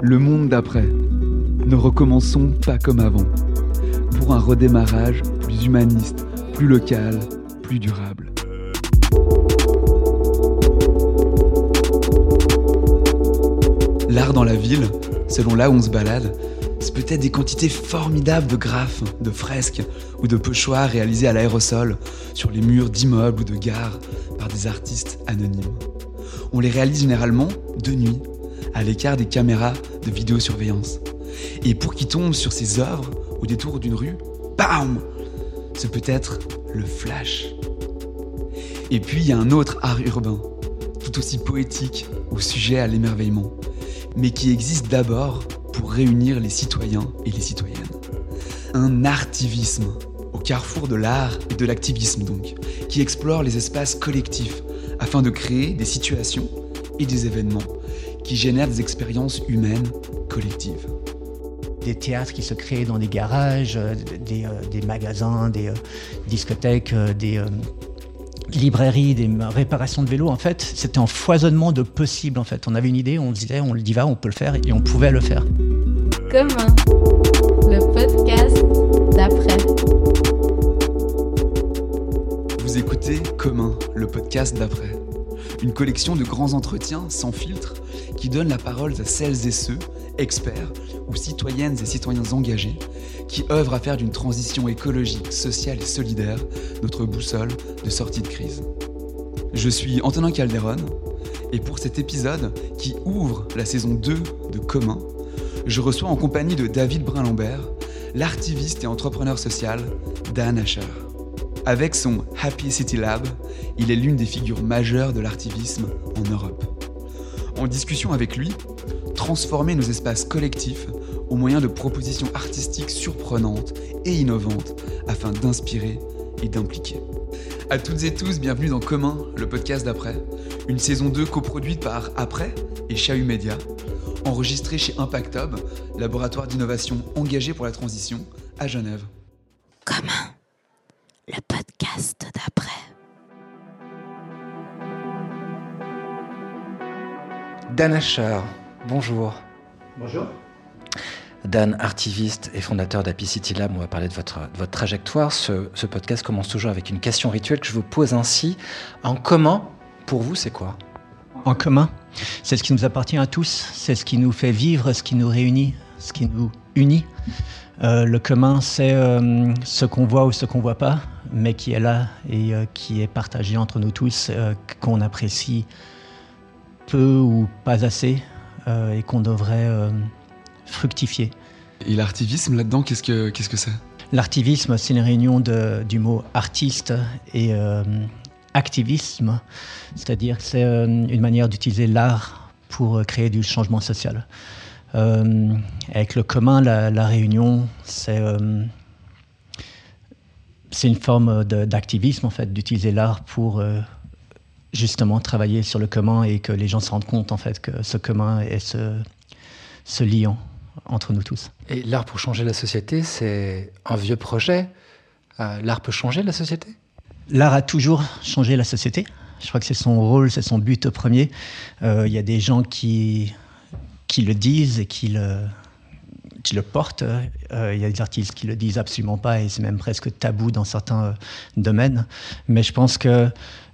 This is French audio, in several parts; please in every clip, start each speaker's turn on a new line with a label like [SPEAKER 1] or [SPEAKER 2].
[SPEAKER 1] Le monde d'après. Ne recommençons pas comme avant. Pour un redémarrage plus humaniste, plus local, plus durable. L'art dans la ville, selon là où on se balade, c'est peut-être des quantités formidables de graphes, de fresques ou de pochoirs réalisés à l'aérosol sur les murs d'immeubles ou de gares par des artistes anonymes. On les réalise généralement de nuit, à l'écart des caméras de vidéosurveillance. Et pour qu'ils tombent sur ces œuvres au détour d'une rue, bam C'est peut-être le flash. Et puis il y a un autre art urbain, tout aussi poétique ou sujet à l'émerveillement, mais qui existe d'abord pour réunir les citoyens et les citoyennes. Un artivisme, au carrefour de l'art et de l'activisme donc, qui explore les espaces collectifs afin de créer des situations et des événements qui génèrent des expériences humaines collectives.
[SPEAKER 2] Des théâtres qui se créent dans des garages, euh, des, euh, des magasins, des euh, discothèques, des librairies, des réparations de vélos. En fait, c'était un foisonnement de possibles. En fait, on avait une idée, on disait, on le dit va, on peut le faire, et on pouvait le faire.
[SPEAKER 3] Commun, le podcast d'après.
[SPEAKER 1] Vous écoutez Commun, le podcast d'après. Une collection de grands entretiens sans filtre qui donne la parole à celles et ceux, experts ou citoyennes et citoyens engagés, qui œuvrent à faire d'une transition écologique, sociale et solidaire notre boussole de sortie de crise. Je suis Antonin Calderon, et pour cet épisode qui ouvre la saison 2 de Commun, je reçois en compagnie de David Brun-Lambert, l'artiviste et entrepreneur social Dan Asher. Avec son Happy City Lab, il est l'une des figures majeures de l'artivisme en Europe. En discussion avec lui, transformer nos espaces collectifs au moyen de propositions artistiques surprenantes et innovantes afin d'inspirer et d'impliquer. À toutes et tous, bienvenue dans Commun, le podcast d'après, une saison 2 coproduite par Après et Chahut Media, enregistrée chez Impact Hub, laboratoire d'innovation engagé pour la transition à Genève.
[SPEAKER 3] Commun, le podcast d'après.
[SPEAKER 4] Dan Asher, bonjour.
[SPEAKER 2] Bonjour.
[SPEAKER 4] Dan, artiviste et fondateur d'Happy City Lab, on va parler de votre, de votre trajectoire. Ce, ce podcast commence toujours avec une question rituelle que je vous pose ainsi. En commun, pour vous, c'est quoi?
[SPEAKER 2] En commun, c'est ce qui nous appartient à tous, c'est ce qui nous fait vivre, ce qui nous réunit, ce qui nous unit. Euh, le commun, c'est euh, ce qu'on voit ou ce qu'on voit pas, mais qui est là et euh, qui est partagé entre nous tous, euh, qu'on apprécie peu ou pas assez euh, et qu'on devrait euh, fructifier.
[SPEAKER 1] Et l'artivisme là-dedans, qu'est-ce que qu'est-ce que c'est?
[SPEAKER 2] L'artivisme, c'est une réunion de- du mot artiste et euh, activisme, c'est-à-dire que c'est une manière d'utiliser l'art pour créer du changement social. Avec le commun, la, la réunion, c'est c'est une forme d'activisme en fait, d'utiliser l'art pour justement travailler sur le commun et que les gens se rendent compte en fait que ce commun est ce, ce liant entre nous tous.
[SPEAKER 4] Et l'art pour changer la société, c'est un vieux projet. Euh, l'art peut changer la société?
[SPEAKER 2] L'art a toujours changé la société. Je crois que c'est son rôle, c'est son but premier. Euh, Il y a des gens qui, qui le disent et qui le, qui le portent. Euh, Il y a des artistes qui le disent absolument pas et c'est même presque tabou dans certains domaines. Mais je pense que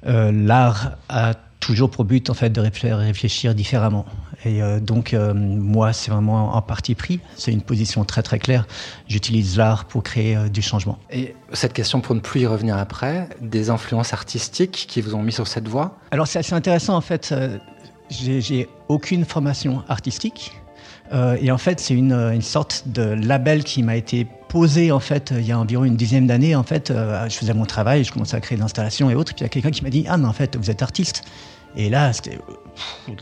[SPEAKER 2] euh, l'art a toujours pour but en fait de réfléchir, différemment. Et euh, donc euh, moi c'est vraiment un parti pris. C'est une position très très claire. J'utilise l'art pour créer euh, du changement.
[SPEAKER 4] Et cette question, pour ne plus y revenir après, des influences artistiques qui vous ont mis sur cette voie?
[SPEAKER 2] Alors c'est assez intéressant en fait. j'ai aucune formation artistique et en fait c'est une, une sorte de label qui m'a été posé en fait euh, il y a environ une dizaine d'années. En fait, euh, je faisais mon travail, je commençais à créer des installations et autres. Puis il y a quelqu'un qui m'a dit ah mais en fait vous êtes artiste. Et là c'était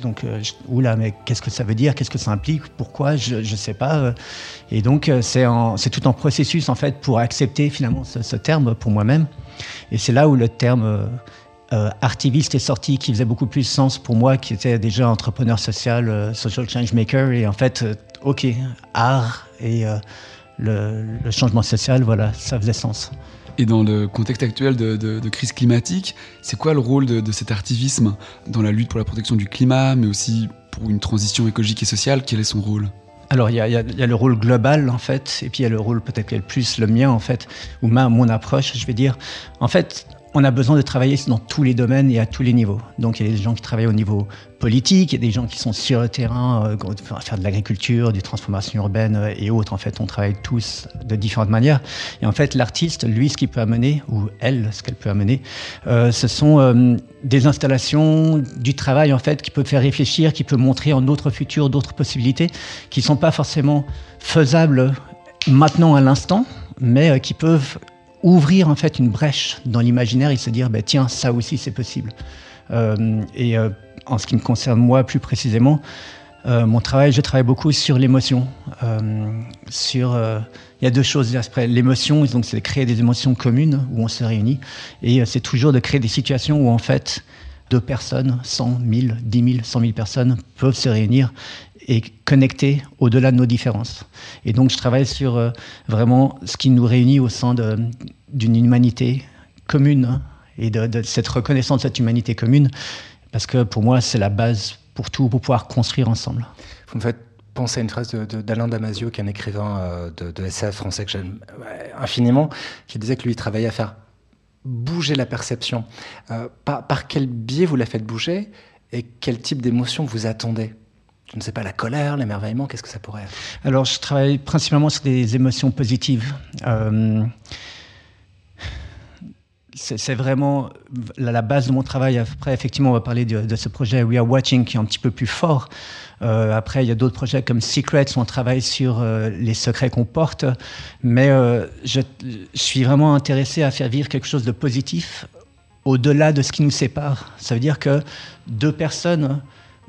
[SPEAKER 2] donc euh, oula mais qu'est-ce que ça veut dire? Qu'est-ce que ça implique? Pourquoi? Je je sais pas. Et donc c'est c'est tout un processus en fait pour accepter finalement ce, terme pour moi-même. Et c'est là où le terme euh, artiviste est sorti, qui faisait beaucoup plus sens pour moi, qui était déjà entrepreneur social, social change maker. Et en fait, ok, art et le, le changement social, voilà, ça faisait sens.
[SPEAKER 1] Et dans le contexte actuel de, de- de crise climatique, c'est quoi le rôle de, de cet artivisme dans la lutte pour la protection du climat, mais aussi pour une transition écologique et sociale, quel est son rôle?
[SPEAKER 2] Alors, il y, a, il y, a, le rôle global, en fait, et puis il y a le rôle peut-être qui est le plus le mien, en fait, ou ma, mon approche, je vais dire. En fait, on a besoin de travailler dans tous les domaines et à tous les niveaux. Donc il y a des gens qui travaillent au niveau politique, il y a des gens qui sont sur le terrain, euh, faire de l'agriculture, des transformations urbaines euh, et autres. En fait, on travaille tous de différentes manières. Et en fait, l'artiste, lui, ce qu'il peut amener, ou elle, ce qu'elle peut amener, euh, ce sont des installations, du travail, en fait, qui peut faire réfléchir, qui peut montrer en d'autres futurs, d'autres possibilités, qui ne sont pas forcément faisables maintenant à l'instant, mais qui peuvent ouvrir en fait une brèche dans l'imaginaire et se dire bah, tiens ça aussi c'est possible. Euh, et euh, en ce qui me concerne moi plus précisément euh, mon travail je travaille beaucoup sur l'émotion. Sur il y a deux choses après l'émotion donc c'est de créer des émotions communes où on se réunit et c'est toujours de créer des situations où en fait deux personnes, 100, 1000, 10 000, 100 000 personnes peuvent se réunir et connecter au-delà de nos différences. Et donc je travaille sur euh, vraiment ce qui nous réunit au sein d'une humanité commune hein, et de, cette reconnaissance de cette humanité commune, parce que pour moi c'est la base pour tout, pour pouvoir construire ensemble.
[SPEAKER 4] Vous me faites penser à une phrase d'Alain Damasio, qui est un écrivain euh, de, de SF français que j'aime infiniment, qui disait que lui il travaillait à faire bouger la perception. Euh, par, quel biais vous la faites bouger et quel type d'émotion vous attendez? Je ne sais pas, la colère, l'émerveillement, qu'est-ce que ça pourrait être?
[SPEAKER 2] Alors, je travaille principalement sur des émotions positives. Euh, c'est vraiment la, base de mon travail. Après, effectivement, on va parler de, ce projet We Are Watching qui est un petit peu plus fort. Euh, après, il y a d'autres projets comme Secrets où on travaille sur euh, les secrets qu'on porte. Mais je, je, suis vraiment intéressé à faire vivre quelque chose de positif au-delà de ce qui nous sépare. Ça veut dire que deux personnes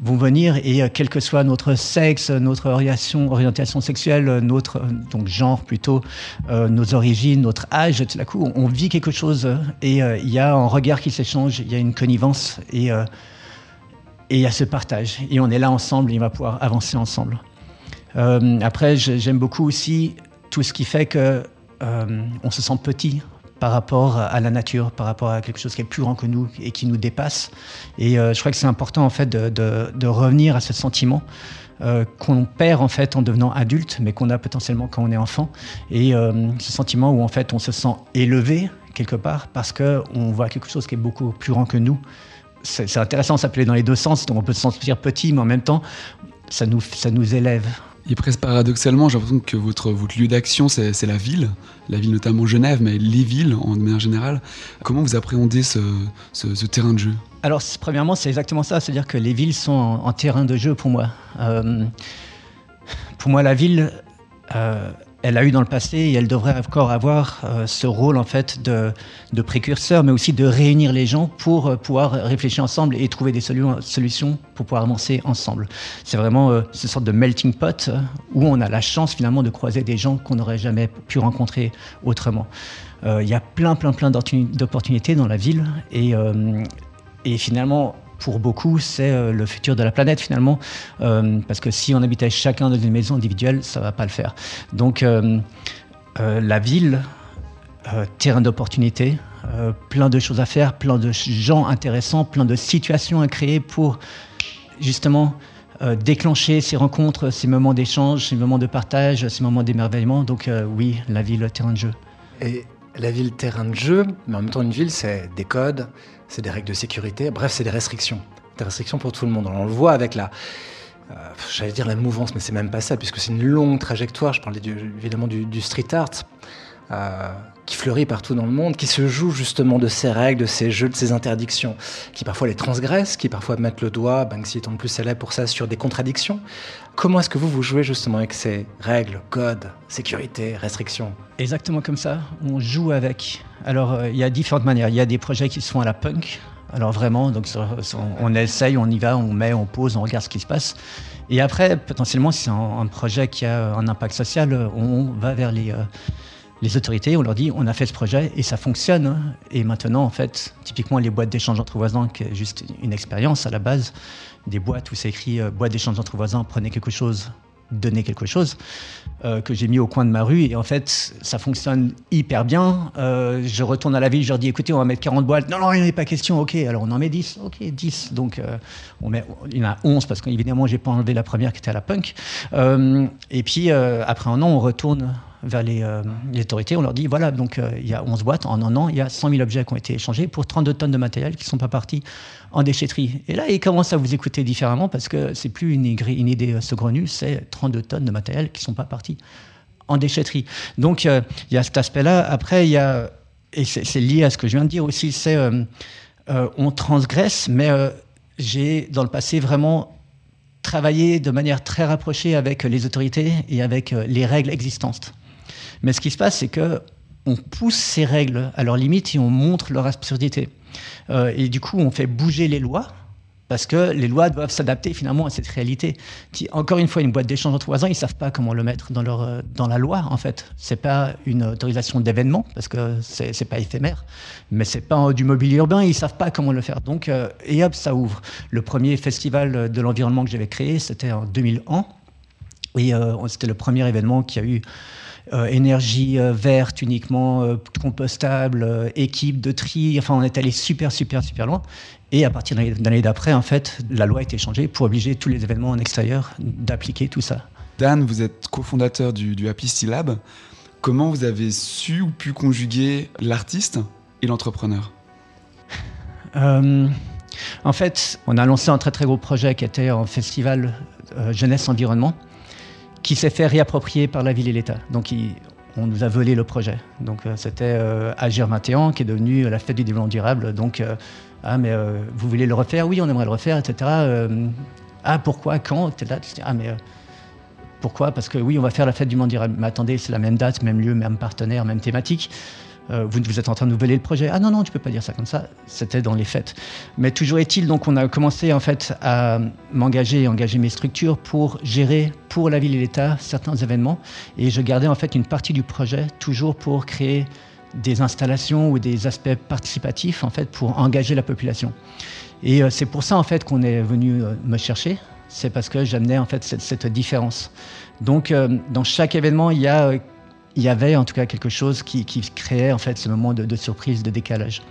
[SPEAKER 2] vont venir et euh, quel que soit notre sexe, notre orientation, sexuelle, notre donc genre plutôt, euh, nos origines, notre âge, tout à coup, on vit quelque chose et euh, il y a un regard qui s'échange, il y a une connivence et euh, et il y a ce partage et on est là ensemble, et on va pouvoir avancer ensemble. Euh, après, j'aime beaucoup aussi tout ce qui fait que euh, on se sent petit, par rapport à la nature, par rapport à quelque chose qui est plus grand que nous et qui nous dépasse. Et euh, je crois que c'est important en fait de, revenir à ce sentiment euh, qu'on perd en fait en devenant adulte, mais qu'on a potentiellement quand on est enfant. Et euh, ce sentiment où en fait on se sent élevé quelque part parce que on voit quelque chose qui est beaucoup plus grand que nous. C'est intéressant, ça peut aller dans les deux sens, donc on peut se sentir petit, mais en même temps, ça nous, ça nous élève.
[SPEAKER 1] Et presque paradoxalement, j'ai l'impression que votre, lieu d'action, c'est la ville, la ville notamment Genève, mais les villes en manière générale. Comment vous appréhendez ce, terrain de jeu?
[SPEAKER 2] Alors, premièrement, c'est exactement ça, c'est-à-dire que les villes sont en, en, terrain de jeu pour moi. Euh, pour moi, la ville, euh, elle a eu dans le passé et elle devrait encore avoir euh, ce rôle en fait de, de, précurseur, mais aussi de réunir les gens pour euh, pouvoir réfléchir ensemble et trouver des solu solutions pour pouvoir avancer ensemble. C'est vraiment euh, ce sorte de melting pot où on a la chance finalement de croiser des gens qu'on n'aurait jamais pu rencontrer autrement. Il y a plein, plein, plein d'opportunités dans la ville et, et finalement pour beaucoup, c'est euh, le futur de la planète finalement, euh, parce que si on habitait chacun dans une maison individuelle, ça va pas le faire. Donc euh, la ville, terrain d'opportunité, plein de choses à faire, plein de gens intéressants, plein de situations à créer pour justement déclencher ces rencontres, ces moments d'échange, ces moments de partage, ces moments d'émerveillement. Donc oui, la ville, terrain de jeu.
[SPEAKER 4] La ville, terrain de jeu, mais en même temps une ville, c'est des codes, c'est des règles de sécurité, bref, c'est des restrictions. Des restrictions pour tout le monde. On le voit avec la, euh, j'allais dire la mouvance, mais c'est même pas ça, puisque c'est une longue trajectoire. Je parlais évidemment du, du, street art, euh, qui fleurit partout dans le monde, qui se joue justement de ces règles, de ces jeux, de ces interdictions, qui parfois les transgressent, qui parfois mettent le doigt, Banksy étant le plus célèbre pour ça, sur des contradictions. Comment est-ce que vous, vous jouez justement avec ces règles, codes, sécurité, restrictions?
[SPEAKER 2] Exactement comme ça, on joue avec. Alors, euh, il y a différentes manières. Il y a des projets qui se font à la punk, alors vraiment, donc on essaye, on y va, on met, on pose, on regarde ce qui se passe. Et après, potentiellement, si c'est un, un, projet qui a un impact social, on va vers les, euh, les autorités, on leur dit on a fait ce projet et ça fonctionne. Et maintenant, en fait, typiquement les boîtes d'échange entre voisins, qui est juste une expérience à la base, des boîtes où c'est écrit euh, boîte d'échange entre voisins, prenez quelque chose donner quelque chose euh, que j'ai mis au coin de ma rue. Et en fait, ça fonctionne hyper bien. Euh, je retourne à la ville, je leur dis écoutez, on va mettre 40 boîtes. Non, non, il n'y en a pas question. Ok, alors on en met 10. Ok, 10. Donc on met, il y en a 11 parce qu'évidemment, j'ai pas enlevé la première qui était à la punk. Et puis après un an, on retourne vers les, euh, les, autorités. On leur dit voilà, donc euh, il y a 11 boîtes. En un an, il y a 100 000 objets qui ont été échangés pour 32 tonnes de matériel qui ne sont pas partis en déchetterie. Et là, ils commencent à vous écouter différemment parce que c'est plus une, idée saugrenue, c'est 32 tonnes de matériel qui ne sont pas partis en déchetterie. Donc euh, il y a cet aspect-là. Après, il y a, et c'est lié à ce que je viens de dire aussi, c'est on transgresse, mais j'ai dans le passé vraiment travaillé de manière très rapprochée avec les autorités et avec les règles existantes. Mais ce qui se passe, c'est que on pousse ces règles à leurs limites et on montre leur absurdité. Euh, et du coup, on fait bouger les lois parce que les lois doivent s'adapter finalement à cette réalité. encore une fois, une boîte d'échange entre voisins, ils savent pas comment le mettre dans, leur, euh, dans la loi en fait. C'est pas une autorisation d'événement parce que c'est, c'est pas éphémère, mais c'est pas du mobilier urbain, ils savent pas comment le faire. Donc euh, et hop, ça ouvre. Le premier festival de l'environnement que j'avais créé, c'était en 2001 et c'était le premier événement qui a eu énergie euh, verte uniquement, euh, compostable, équipe de tri. Enfin, on est allé super, super, super loin. Et à partir de l'année d'après, en fait, la loi a été changée pour obliger tous les événements en extérieur d'appliquer tout ça.
[SPEAKER 1] Dan, vous êtes cofondateur du, du Happy Steel Lab. Comment vous avez su ou pu conjuguer l'artiste et l'entrepreneur?
[SPEAKER 2] En fait, on a lancé un très très gros projet qui était un festival jeunesse environnement qui s'est fait réapproprier par la ville et l'État. Donc on nous a volé le projet. Donc euh, c'était euh, Agir 21 qui est devenu la fête du développement durable. Donc euh, ah mais vous voulez le refaire? Oui, on aimerait le refaire, etc. ah pourquoi? Quand? Ah mais pourquoi? Parce que oui, on va faire la fête du monde durable. Mais attendez, c'est la même date, même lieu, même partenaire, même thématique. Euh, vous, êtes en train de nous voler le projet. Ah non, non, tu peux pas dire ça comme ça. C'était dans les fêtes. Mais toujours est-il, donc, on a commencé en fait à m'engager et engager mes structures pour gérer pour la ville et l'État certains événements. Et je gardais en fait une partie du projet toujours pour créer des installations ou des aspects participatifs en fait pour engager la population. Et euh, c'est pour ça en fait qu'on est venu euh, me chercher. C'est parce que j'amenais en fait cette différence. Donc, dans chaque événement, il y a il y avait en tout cas quelque chose qui, créait en fait ce moment de, surprise, de décalage.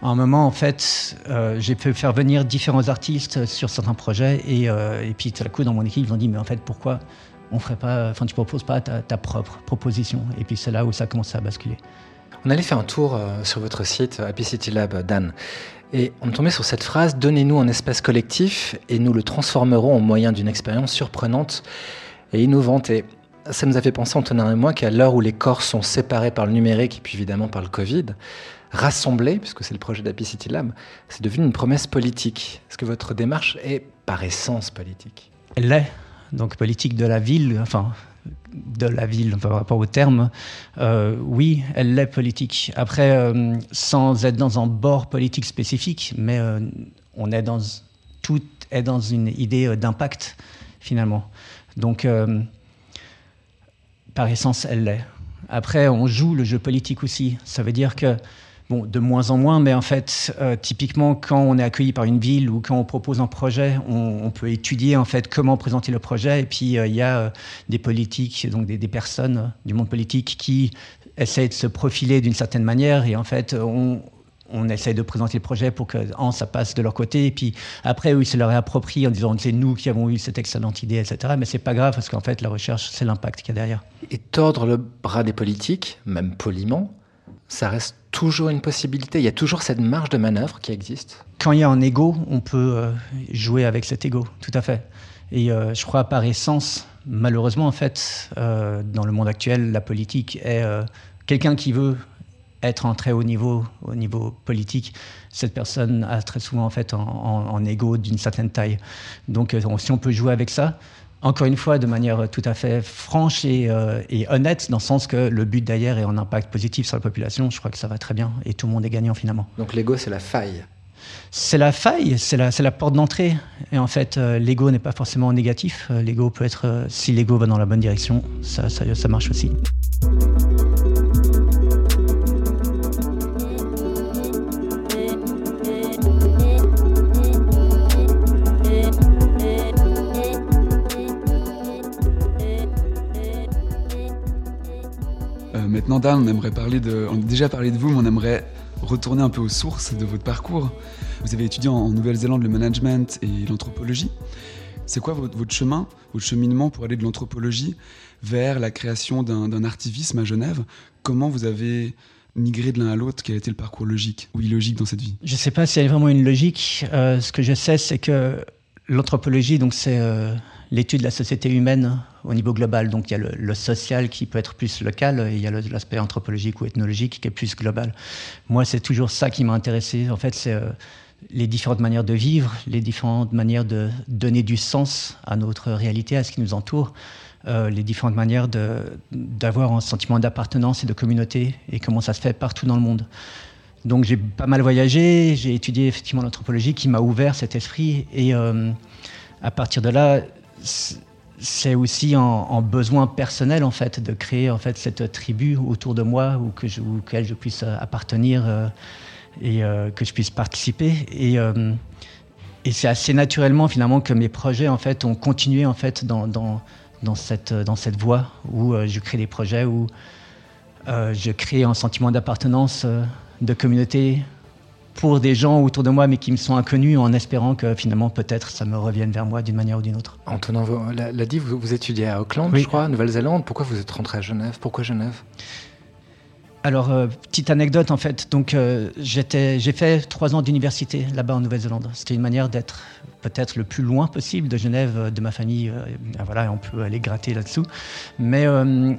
[SPEAKER 2] Un moment, en fait, euh, j'ai pu faire venir différents artistes sur certains projets et, euh, et, puis tout à coup, dans mon équipe, ils ont dit, mais en fait, pourquoi on ferait pas, enfin, tu proposes pas ta, propre proposition? Et puis c'est là où ça commence à basculer.
[SPEAKER 4] On allait faire un tour euh, sur votre site Happy City Lab, Dan, et on tombé sur cette phrase Donnez-nous un espace collectif et nous le transformerons en moyen d'une expérience surprenante et innovante. Et ça nous a fait penser, Antonin et moi, qu'à l'heure où les corps sont séparés par le numérique et puis évidemment par le Covid, rassembler, puisque c'est le projet d'Happy City Lab, c'est devenu une promesse politique. Est-ce que votre démarche est par essence politique?
[SPEAKER 2] Elle l'est. Donc politique de la ville, enfin de la ville par rapport au terme, euh, oui, elle l'est politique. Après, euh, sans être dans un bord politique spécifique, mais euh, on est dans tout est dans une idée d'impact finalement. Donc par essence, elle l'est. Après, on joue le jeu politique aussi. Ça veut dire que, bon, de moins en moins, mais en fait, euh, typiquement, quand on est accueilli par une ville ou quand on propose un projet, on, peut étudier en fait comment présenter le projet. Et puis, euh, il y a euh, des politiques, donc des, des, personnes du monde politique qui essayent de se profiler d'une certaine manière. Et en fait, on, on essaie de présenter le projet pour que ça passe de leur côté. Et puis après, ils se leur approprient en disant c'est nous qui avons eu cette excellente idée, etc. Mais c'est pas grave parce qu'en fait, la recherche, c'est l'impact qu'il y a derrière.
[SPEAKER 4] Et tordre le bras des politiques, même poliment, ça reste toujours une possibilité. Il y a toujours cette marge de manœuvre qui existe.
[SPEAKER 2] Quand il y a un ego, on peut euh, jouer avec cet ego, tout à fait. Et euh, je crois par essence, malheureusement, en fait, euh, dans le monde actuel, la politique est quelqu'un qui veut être en très haut niveau, au niveau politique, cette personne a très souvent en fait en, égo d'une certaine taille. Donc euh, si on peut jouer avec ça, encore une fois, de manière tout à fait franche euh, et, honnête, dans le sens que le but d'ailleurs est un impact positif sur la population, je crois que ça va très bien et tout le monde est gagnant finalement.
[SPEAKER 4] Donc l'ego, c'est la faille
[SPEAKER 2] c'est la faille, c'est la, la, porte d'entrée. Et en fait, euh, l'ego n'est pas forcément négatif. l'ego peut être, si l'ego va dans la bonne direction, ça, ça, ça marche aussi.
[SPEAKER 1] Maintenant, Dan, on aimerait parler de. On a déjà parlé de vous, mais on aimerait retourner un peu aux sources de votre parcours. Vous avez étudié en Nouvelle-Zélande le management et l'anthropologie. C'est quoi votre, chemin, votre cheminement pour aller de l'anthropologie vers la création d'un artivisme à Genève? Comment vous avez migré de l'un à l'autre? Quel a été le parcours logique ou illogique dans cette vie?
[SPEAKER 2] Je ne sais pas s'il y a vraiment une logique. Euh, ce que je sais, c'est que l'anthropologie, donc c'est euh, l'étude de la société humaine au niveau global. Donc il y a le, le social qui peut être plus local et il y a l'aspect anthropologique ou ethnologique qui est plus global. Moi, c'est toujours ça qui m'a intéressé. En fait, c'est euh, les différentes manières de vivre, les différentes manières de donner du sens à notre réalité, à ce qui nous entoure, euh, les différentes manières d'avoir un sentiment d'appartenance et de communauté et comment ça se fait partout dans le monde. Donc j'ai pas mal voyagé, j'ai étudié effectivement l'anthropologie qui m'a ouvert cet esprit et euh, à partir de là, c'est aussi en, besoin personnel en fait de créer en fait cette tribu autour de moi ou que je, auquel je puisse appartenir. Euh, et euh, que je puisse participer. Et, euh, et c'est assez naturellement finalement que mes projets en fait ont continué en fait dans, dans, dans cette, dans cette voie où euh, je crée des projets où je crée un sentiment d'appartenance, de communauté pour des gens autour de moi mais qui me sont inconnus en espérant que finalement peut-être ça me revienne vers moi d'une manière ou d'une autre.
[SPEAKER 4] Antonin l'a dit, vous, vous, étudiez à Auckland, oui. je crois, Nouvelle-Zélande. Pourquoi vous êtes rentré à Genève? Pourquoi Genève?
[SPEAKER 2] Alors, euh, petite anecdote en fait. Donc, euh, j'ai fait trois ans d'université là-bas en Nouvelle-Zélande. C'était une manière d'être peut-être le plus loin possible de Genève, euh, de ma famille. Ben voilà, on peut aller gratter là-dessous. Mais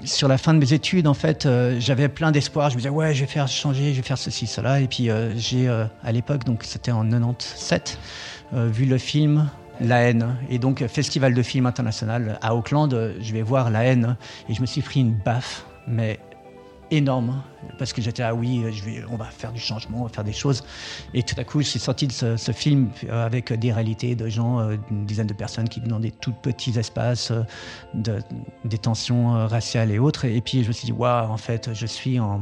[SPEAKER 2] sur la fin de mes études, en fait, j'avais plein d'espoir. Je me disais, ouais, je vais faire changer, je vais faire ceci, cela. Et puis, j'ai, à l'époque, donc c'était en 97, vu le film la haine. Et donc, festival de film international à Auckland, je vais voir La haine. Et je me suis pris une baffe, mais énorme parce que j'étais ah oui je vais, on va faire du changement on va faire des choses. Et tout à coup suis sorti de ce, film avec des réalités de gens euh, une dizaine de personnes qui vivent dans des tout petits espaces euh, de, des tensions euh, raciales et autres. Et puis je me suis dit waouh en fait je suis en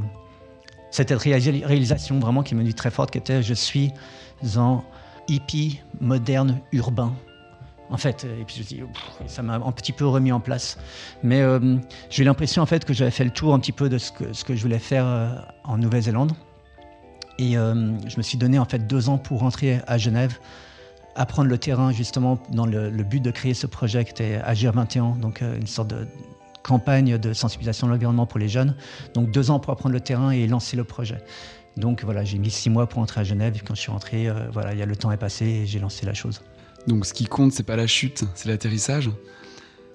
[SPEAKER 2] cette réalisation vraiment qui me dit très forte qui était je suis en hippie moderne urbain en fait. Et puis je dis, ça m'a un petit peu remis en place. Mais euh, j'ai eu l'impression en fait que j'avais fait le tour un petit peu de ce que, je voulais faire euh, en Nouvelle-Zélande. Et euh, je me suis donné en fait deux ans pour rentrer à Genève, apprendre le terrain justement dans le, but de créer ce projet qui était Agir 21, donc euh, une sorte de campagne de sensibilisation de l'environnement pour les jeunes. Donc deux ans pour apprendre le terrain et lancer le projet. Donc voilà, j'ai mis six mois pour entrer à Genève. Et quand je suis rentré, euh, voilà, il y a le temps est passé et j'ai lancé la chose.
[SPEAKER 1] Donc ce qui compte, c'est pas la chute, c'est l'atterrissage.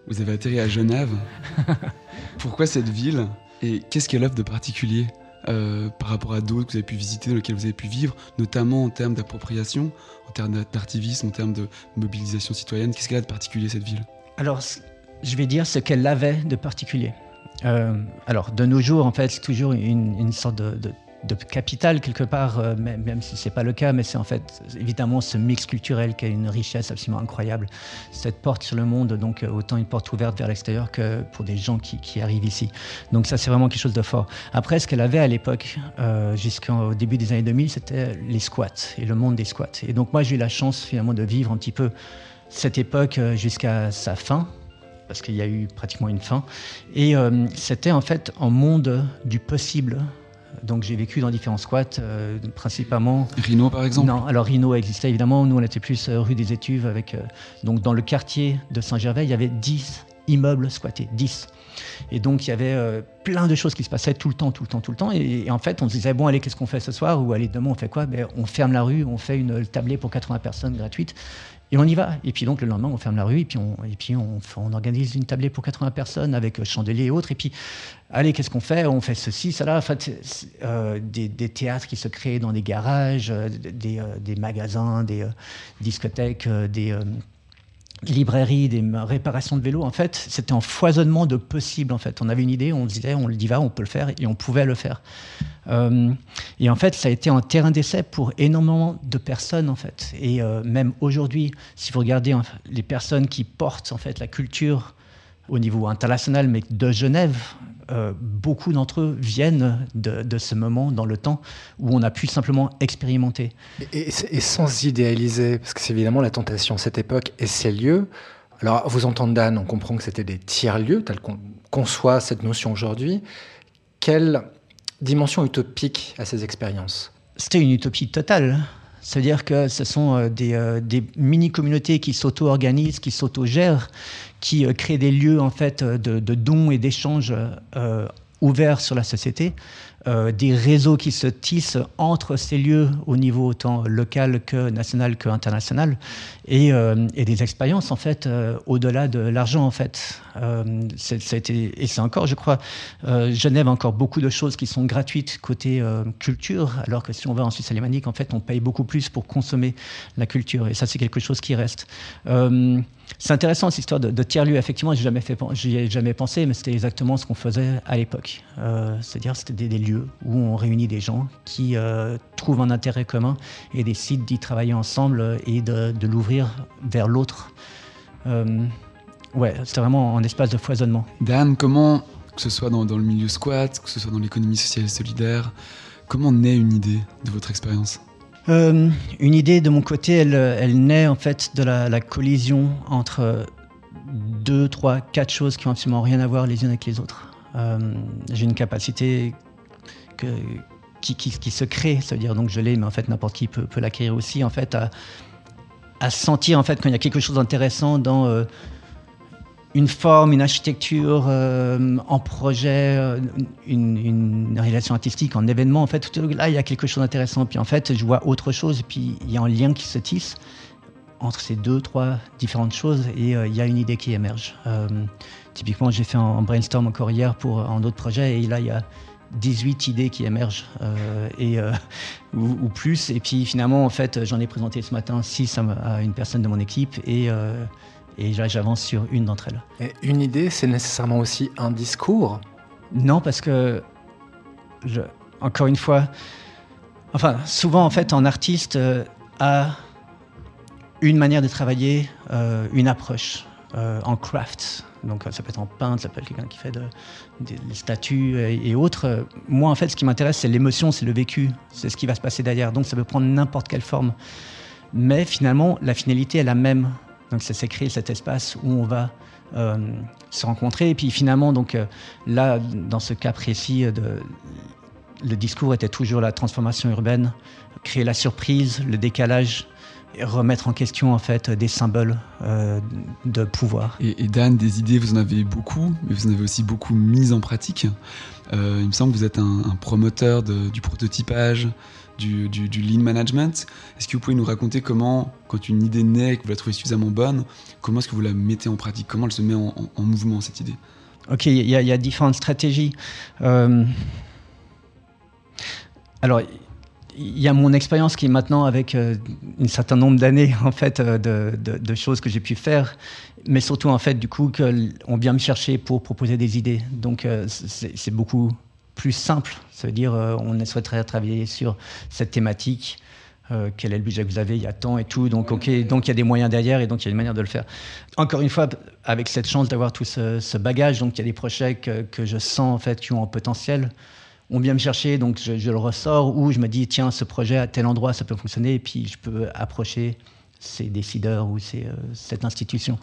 [SPEAKER 1] Vous avez atterri à Genève. Pourquoi cette ville Et qu'est-ce qu'elle offre de particulier euh, par rapport à d'autres que vous avez pu visiter, dans lesquelles vous avez pu vivre, notamment en termes d'appropriation, en termes d'activisme, en termes de mobilisation citoyenne? Qu'est-ce qu'elle a de particulier cette ville?
[SPEAKER 2] Alors, je vais dire ce qu'elle avait de particulier. Euh, alors, de nos jours, en fait, c'est toujours une, une sorte de, de de capital quelque part, euh, même, même, si c'est pas le cas, mais c'est en fait évidemment ce mix culturel qui a une richesse absolument incroyable. Cette porte sur le monde, donc euh, autant une porte ouverte vers l'extérieur que pour des gens qui, qui, arrivent ici. Donc ça c'est vraiment quelque chose de fort. Après, ce qu'elle avait à l'époque, euh, jusqu'au début des années 2000, c'était les squats et le monde des squats. Et donc moi j'ai eu la chance finalement de vivre un petit peu cette époque jusqu'à sa fin parce qu'il y a eu pratiquement une fin. Et c'était en fait un monde du possible donc j'ai vécu dans différents squats, euh, principalement.
[SPEAKER 1] Rhino par exemple
[SPEAKER 2] Non, alors Rhino existait évidemment. Nous on était plus euh, rue des Étuves, avec, euh, donc dans le quartier de Saint-Gervais, il y avait 10 immeubles squattés, 10. Et donc il y avait euh, plein de choses qui se passaient tout le temps, tout le temps, tout le temps. Et, et en fait, on se disait bon, allez, qu'est-ce qu'on fait ce soir? Ou allez, demain, on fait quoi? Ben, On ferme la rue, on fait une tablée pour 80 personnes gratuite. Et on y va. Et puis donc le lendemain, on ferme la rue et puis on, et puis on, organise une tablée pour 80 personnes avec chandelier et autres. Et puis, allez, qu'est-ce qu'on fait? On fait ceci, cela. En fait, euh, des, des, théâtres qui se créent dans des garages, euh, des, euh, des, magasins, des euh, discothèques, euh, des librairies, des réparations de vélos. En fait, c'était un foisonnement de possibles. En fait, on avait une idée, on disait, on le dit va, on peut le faire, et on pouvait le faire. Euh, et en fait, ça a été un terrain d'essai pour énormément de personnes. En fait, et euh, même aujourd'hui, si vous regardez les personnes qui portent en fait la culture au niveau international, mais de Genève, euh, beaucoup d'entre eux viennent de, de, ce moment dans le temps où on a pu simplement expérimenter.
[SPEAKER 4] Et, et, et sans idéaliser, parce que c'est évidemment la tentation, cette époque et ces lieux. Alors, vous entendez Dan, on comprend que c'était des tiers-lieux, tel qu'on conçoit cette notion aujourd'hui. quelle dimension utopique à ces expériences?
[SPEAKER 2] C'était une utopie totale. C'est-à-dire que ce sont euh, des, euh, des mini-communautés qui s'auto-organisent, qui s'auto-gèrent, qui euh, créent des lieux en fait de, dons et d'échanges ouverts sur la société, euh, des réseaux qui se tissent entre ces lieux au niveau autant local que national que international, et, euh, des expériences en fait euh, au-delà de l'argent en fait. Ça et c'est encore, je crois, Genève encore beaucoup de choses qui sont gratuites côté culture, alors que si on va en Suisse alémanique, en fait, on paye beaucoup plus pour consommer la culture, et ça c'est quelque chose qui reste. C'est intéressant cette histoire de, de tiers-lieu. Effectivement, j'ai jamais j'y ai jamais pensé, mais c'était exactement ce qu'on faisait à l'époque. Euh, C'est-à-dire, c'était des, lieux où on réunit des gens qui euh, trouvent un intérêt commun et décident d'y travailler ensemble et de, l'ouvrir vers l'autre. Euh, ouais, c'était vraiment un espace de foisonnement.
[SPEAKER 1] Dan, comment, que ce soit dans le milieu squat, que ce soit dans l'économie sociale et solidaire, comment naît une idée de votre expérience?
[SPEAKER 2] Euh, une idée de mon côté, elle, naît en fait de la, collision entre deux, trois, quatre choses qui ont absolument rien à voir les unes avec les autres. Euh, J'ai une capacité qui, qui, se crée, ça veut dire donc je l'ai, mais en fait n'importe qui peut, l'acquérir aussi, en fait à, à sentir en fait quand il y a quelque chose d'intéressant dans euh, une forme, une architecture, euh, en projet, euh, une, une réalisation artistique, en événement. En fait, là, il y a quelque chose d'intéressant. Puis en fait, je vois autre chose. Puis il y a un lien qui se tisse entre ces deux, trois différentes choses. Et euh, il y a une idée qui émerge. Euh, typiquement, j'ai fait un, brainstorm encore hier pour un autre projet. Et là, il y a 18 idées qui émergent et, ou, plus. Et puis finalement, en fait, j'en ai présenté ce matin 6 à, à une personne de mon équipe. Et et j'avance sur une d'entre elles.
[SPEAKER 4] Et une idée, c'est nécessairement aussi un discours?
[SPEAKER 2] Non, parce que, je- encore une fois, enfin, souvent, en fait, un artiste euh, a une manière de travailler, euh, une approche euh, en craft. Donc, ça peut être en peintre, ça peut être quelqu'un qui fait de- des des statues et, et autres. Moi, en fait, ce qui m'intéresse, c'est l'émotion, c'est le vécu, c'est ce qui va se passer derrière. Donc, ça peut prendre n'importe quelle forme. Mais finalement, la finalité est la même. Donc, c'est c'est créer cet espace où on va euh, se rencontrer. Et puis finalement, donc euh, là, dans ce cas précis, euh, le discours était toujours la transformation urbaine, créer la surprise, le décalage, et remettre en question en fait des symboles de pouvoir.
[SPEAKER 1] et, Dan, des idées, vous en avez beaucoup, mais vous en avez aussi beaucoup mises en pratique. Il me semble que vous êtes un, un promoteur de- du prototypage, du, du- lean management. Est-ce que vous pouvez nous raconter comment, quand une idée naît et que vous la trouvez suffisamment bonne, comment est-ce que vous la mettez en pratique? Comment elle se met en, en- en mouvement, cette idée?
[SPEAKER 2] Ok, il y, a- différentes stratégies. Euh, alors, il y a mon expérience qui est maintenant avec euh, un certain nombre d'années en fait euh, de, choses que j'ai pu faire, mais surtout en fait du coup qu'on vient me chercher pour proposer des idées. Donc c'est beaucoup plus simple. Ça veut dire euh, on souhaiterait travailler sur cette thématique. euh, quel est le budget que vous avez, il y a tant et tout, donc ok, donc il y a des moyens derrière et donc il y a une manière de le faire. Encore une fois, avec cette chance d'avoir tout ce, ce bagage, donc il y a des projets que, que je sens en fait qui ont un potentiel. On vient me chercher, donc je, je le ressors, ou je me dis tiens ce projet à tel endroit ça peut fonctionner, et puis je peux approcher ces décideurs ou ces, euh, cette institution.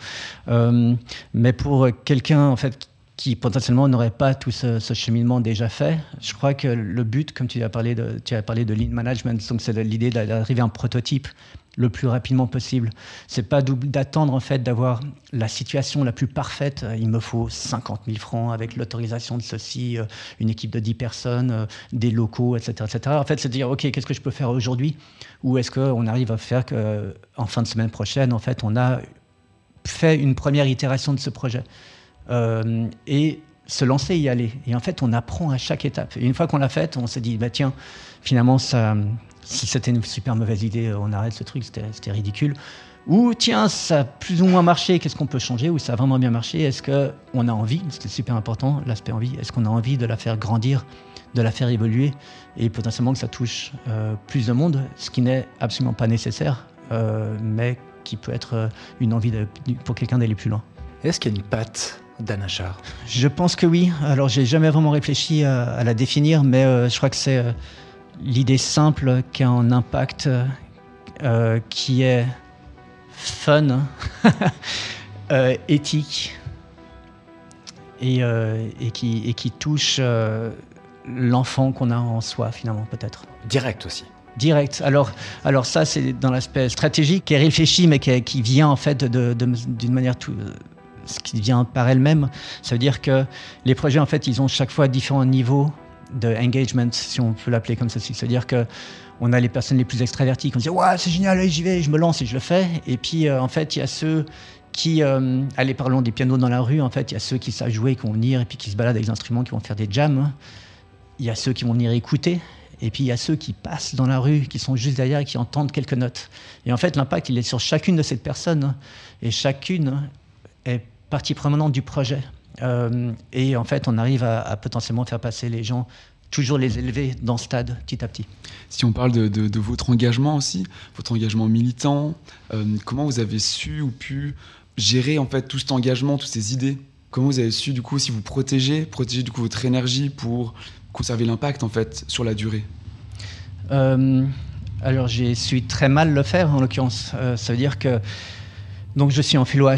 [SPEAKER 2] Euh, mais pour quelqu'un en fait qui potentiellement n'aurait pas tout ce, cheminement déjà fait, je crois que le but, comme tu as parlé de, tu as parlé de lean management, donc c'est l'idée d'arriver à un prototype le plus rapidement possible. C'est pas d'attendre en fait d'avoir la situation la plus parfaite. Euh, Il me faut 50 000 francs avec l'autorisation de ceci, euh, une équipe de 10 personnes, euh, des locaux, etc., etc. En fait, c'est de dire ok, qu'est-ce que je peux faire aujourd'hui? Ou est-ce qu'on arrive à faire que en fin de semaine prochaine, en fait, on a fait une première itération de ce projet? Euh, et se lancer y aller. Et en fait, on apprend à chaque étape. Et une fois qu'on l'a faite, on s'est dit bah tiens, finalement ça si c'était une super mauvaise idée, on arrête ce truc, c'était ridicule. Ou tiens, ça a plus ou moins marché, qu'est-ce qu'on peut changer? Ou ça a vraiment bien marché, est-ce qu'on a envie C'était super important, l'aspect envie. Est-ce qu'on a envie de la faire grandir, de la faire évoluer? Et potentiellement que ça touche euh, plus de monde, ce qui n'est absolument pas nécessaire, euh, mais qui peut être une envie pour quelqu'un d'aller plus loin.
[SPEAKER 4] Est-ce qu'il y a une patte d'Anachar
[SPEAKER 2] Je pense que oui. Alors, j'ai jamais vraiment réfléchi à, à la définir, mais euh, je crois que c'est euh, l'idée simple qui a un impact euh, qui est fun, euh, éthique et, euh, et qui, et qui touche euh, l'enfant qu'on a en soi, finalement, peut-être.
[SPEAKER 4] Direct aussi.
[SPEAKER 2] Direct. Alors, alors ça, c'est dans l'aspect stratégique qui est réfléchi, mais qui, qui vient en fait d'une manière tout, ce qui vient par elle-même. Ça veut dire que les projets, en fait, ils ont chaque fois différents niveaux de engagement, si on peut l'appeler comme ceci. C'est-à-dire que on a les personnes les plus extraverties qui vont dire ouais c'est génial, j'y vais, je me lance et je le fais. Et puis euh, en fait il y a ceux qui, euh, allez parlons des pianos dans la rue, en fait il y a ceux qui savent jouer, qui vont venir et puis qui se baladent avec des instruments, qui vont faire des jams. Il y a ceux qui vont venir écouter. Et puis il y a ceux qui passent dans la rue, qui sont juste derrière et qui entendent quelques notes. Et en fait l'impact il est sur chacune de ces personnes et chacune est partie prenante du projet. Euh, et en fait, on arrive à, potentiellement faire passer les gens, toujours les élever dans ce stade petit à petit.
[SPEAKER 1] Si on parle de, votre engagement aussi, votre engagement militant, euh, comment vous avez su ou pu gérer en fait tout cet engagement, toutes ces idées? Comment vous avez su du coup si vous protégez, protéger du coup votre énergie pour conserver l'impact en fait sur la durée?
[SPEAKER 2] Euh, Alors j'ai su très mal le faire en l'occurrence. ça veut dire que donc je suis en philo à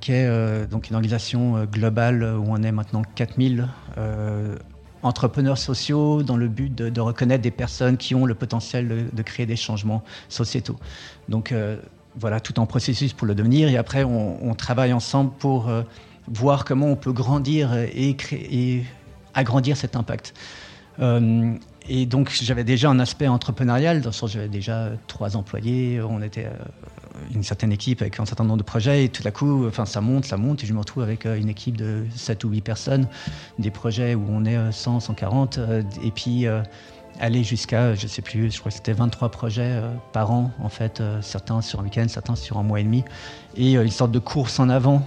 [SPEAKER 2] qui est euh, donc une organisation euh, globale où on est maintenant 4000 euh, entrepreneurs sociaux dans le but de, reconnaître des personnes qui ont le potentiel de, créer des changements sociétaux. Donc voilà, tout en processus pour le devenir. Et après, on, travaille ensemble pour voir comment on peut grandir et, et agrandir cet impact. et donc, j'avais déjà un aspect entrepreneurial, dans le sens j'avais déjà trois employés, on était une certaine équipe avec un certain nombre de projets et tout à coup, enfin, ça monte, ça monte et je me retrouve avec euh, une équipe de 7 ou 8 personnes, des projets où on est 100, euh, 140 euh, et puis aller jusqu'à, je sais plus, je crois que c'était 23 projets par an en fait, certains sur un week-end, certains sur un mois et demi et une sorte de course en avant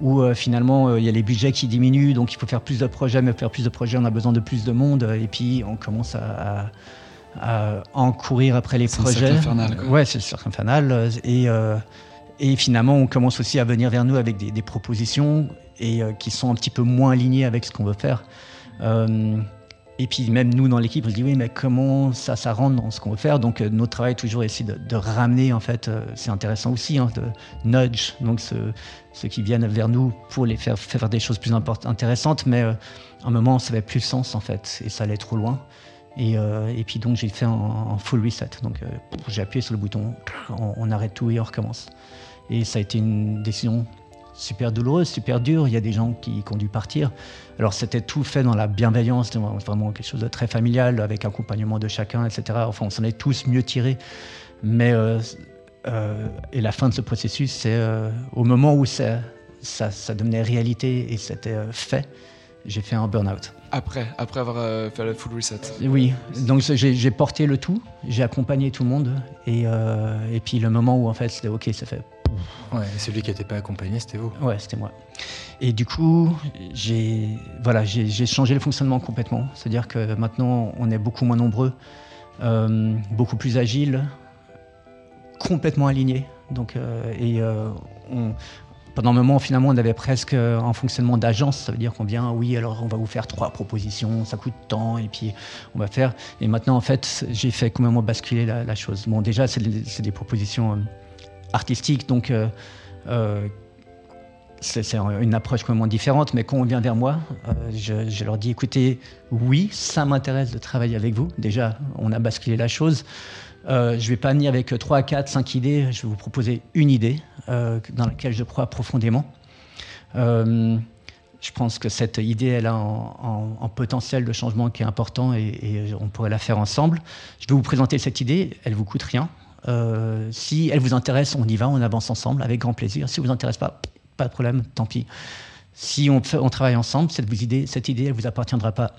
[SPEAKER 2] où finalement il y a les budgets qui diminuent, donc il faut faire plus de projets, mais pour faire plus de projets, on a besoin de plus de monde, et puis on commence à, à encourir après les projets.
[SPEAKER 1] C'est infernal. Quoi.
[SPEAKER 2] Ouais, c'est le cercle infernal. Et, euh, et finalement, on commence aussi à venir vers nous avec des, propositions et euh, qui sont un petit peu moins alignées avec ce qu'on veut faire. Euh, et puis même nous dans l'équipe, on se dit oui, mais comment ça, ça rentre dans ce qu'on veut faire? Donc notre travail est toujours essayer de, de ramener, en fait, c'est intéressant aussi, hein, de nudge, donc ceux, ceux, qui viennent vers nous pour les faire faire des choses plus intéressantes, mais à un moment, ça n'avait plus le sens en fait, et ça allait trop loin. Euh, et, puis donc j'ai fait un, full reset. Donc euh, j'ai appuyé sur le bouton, on, arrête tout et on recommence. Et ça a été une décision super douloureuse, super dure. Il y a des gens qui, ont dû partir. Alors c'était tout fait dans la bienveillance, vraiment quelque chose de très familial, avec accompagnement de chacun, etc. Enfin on s'en est tous mieux tirés. Mais euh, et la fin de ce processus, c'est au moment où ça, ça, ça, devenait réalité et c'était fait, j'ai fait un burn-out.
[SPEAKER 1] Après, après avoir euh, fait le full reset.
[SPEAKER 2] Oui, donc j'ai porté le tout, j'ai accompagné tout le monde, et, euh, et puis le moment où en fait c'était ok, ça fait.
[SPEAKER 4] Ouais, celui qui n'était pas accompagné, c'était vous.
[SPEAKER 2] Ouais, c'était moi. Et du coup, j'ai voilà, j'ai changé le fonctionnement complètement. C'est-à-dire que maintenant, on est beaucoup moins nombreux, euh, beaucoup plus agile, complètement alignés. Donc, et on, pendant un moment, finalement, on avait presque un fonctionnement d'agence. Ça veut dire qu'on vient, oui, alors on va vous faire trois propositions, ça coûte tant, et puis on va faire. Et maintenant, en fait, j'ai fait complètement basculer la, chose. Bon, déjà, c'est des, propositions euh, artistiques, donc euh, euh, c'est une approche complètement différente. Mais quand on vient vers moi, je, je, leur dis, écoutez, oui, ça m'intéresse de travailler avec vous. Déjà, on a basculé la chose. Euh, je ne vais pas venir avec 3, 4, 5 idées. Je vais vous proposer une idée euh, dans laquelle je crois profondément. Euh, je pense que cette idée, elle a un, potentiel de changement qui est important et, on pourrait la faire ensemble. Je vais vous présenter cette idée. Elle vous coûte rien. si elle vous intéresse, on y va, on avance ensemble avec grand plaisir. Si elle vous intéresse pas, pas de problème, tant pis. Si on, travaille ensemble, cette idée, cette idée, elle vous appartiendra pas.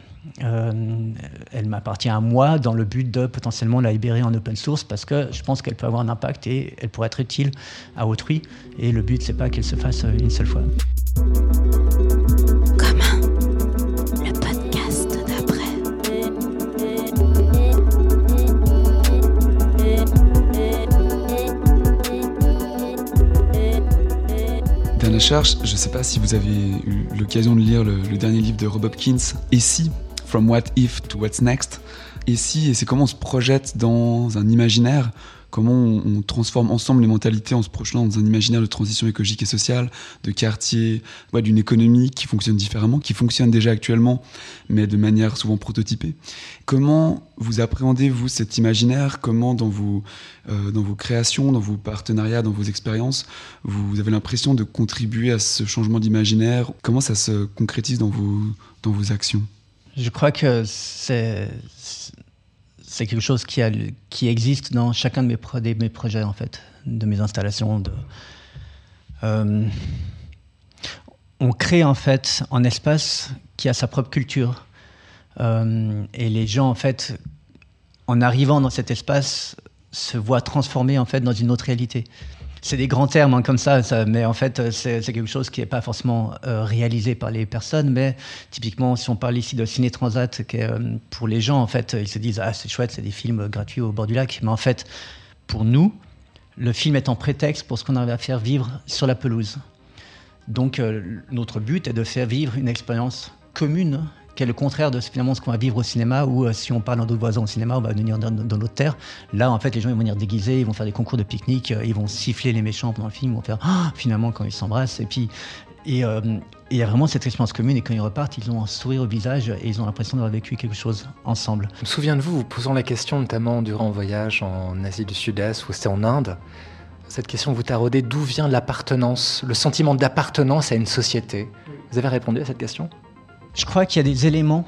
[SPEAKER 2] Euh, elle m'appartient à moi dans le but de potentiellement la libérer en open source parce que je pense qu'elle peut avoir un impact et elle pourrait être utile à autrui. Et le but, c'est pas qu'elle se fasse une seule fois.
[SPEAKER 1] Je ne sais pas si vous avez eu l'occasion de lire le, dernier livre de Rob Hopkins, Et si, From What If to What's Next. Et si, et c'est comment on se projette dans un imaginaire comment on, transforme ensemble les mentalités en se projetant dans un imaginaire de transition écologique et sociale, de quartier, d'une économie qui fonctionne différemment, qui fonctionne déjà actuellement, mais de manière souvent prototypée. Comment vous appréhendez, vous, cet imaginaire? Comment, dans vos, euh, dans vos créations, dans vos partenariats, dans vos expériences, vous avez l'impression de contribuer à ce changement d'imaginaire? Comment ça se concrétise dans vos, dans vos actions?
[SPEAKER 2] Je crois que c'est c'est quelque chose qui, existe dans chacun de mes, projets, en fait, de mes installations. Euh, on crée, en fait, un espace qui a sa propre culture. Euh, et les gens, en fait, en arrivant dans cet espace, se voient transformés, en fait, dans une autre réalité c'est des grands termes hein, comme ça, mais en fait, c'est quelque chose qui n'est pas forcément euh, réalisé par les personnes. Mais typiquement, si on parle ici de Ciné Transat, euh, pour les gens, en fait, ils se disent Ah, c'est chouette, c'est des films gratuits au bord du lac. Mais en fait, pour nous, le film est en prétexte pour ce qu'on a à faire vivre sur la pelouse. Donc, euh, notre but est de faire vivre une expérience commune qui est le contraire de finalement ce qu'on va vivre au cinéma, où euh, si on parle dans d'autres voisins au cinéma, on va venir dans, notre terre. Là, en fait, les gens ils vont venir déguisés, ils vont faire des concours de pique-nique, euh, ils vont siffler les méchants pendant le film, ils vont faire ah, finalement quand ils s'embrassent. Et puis, et euh, il y a vraiment cette expérience commune, et quand ils repartent, ils ont un sourire au visage et ils ont l'impression d'avoir vécu quelque chose ensemble.
[SPEAKER 4] Je me souviens de vous, vous posant la question, notamment durant un voyage en Asie du Sud-Est ou c'était en Inde. Cette question vous taraudait d'où vient l'appartenance, le sentiment d'appartenance à une société? Vous avez répondu à cette question?
[SPEAKER 2] Je crois qu'il y a des éléments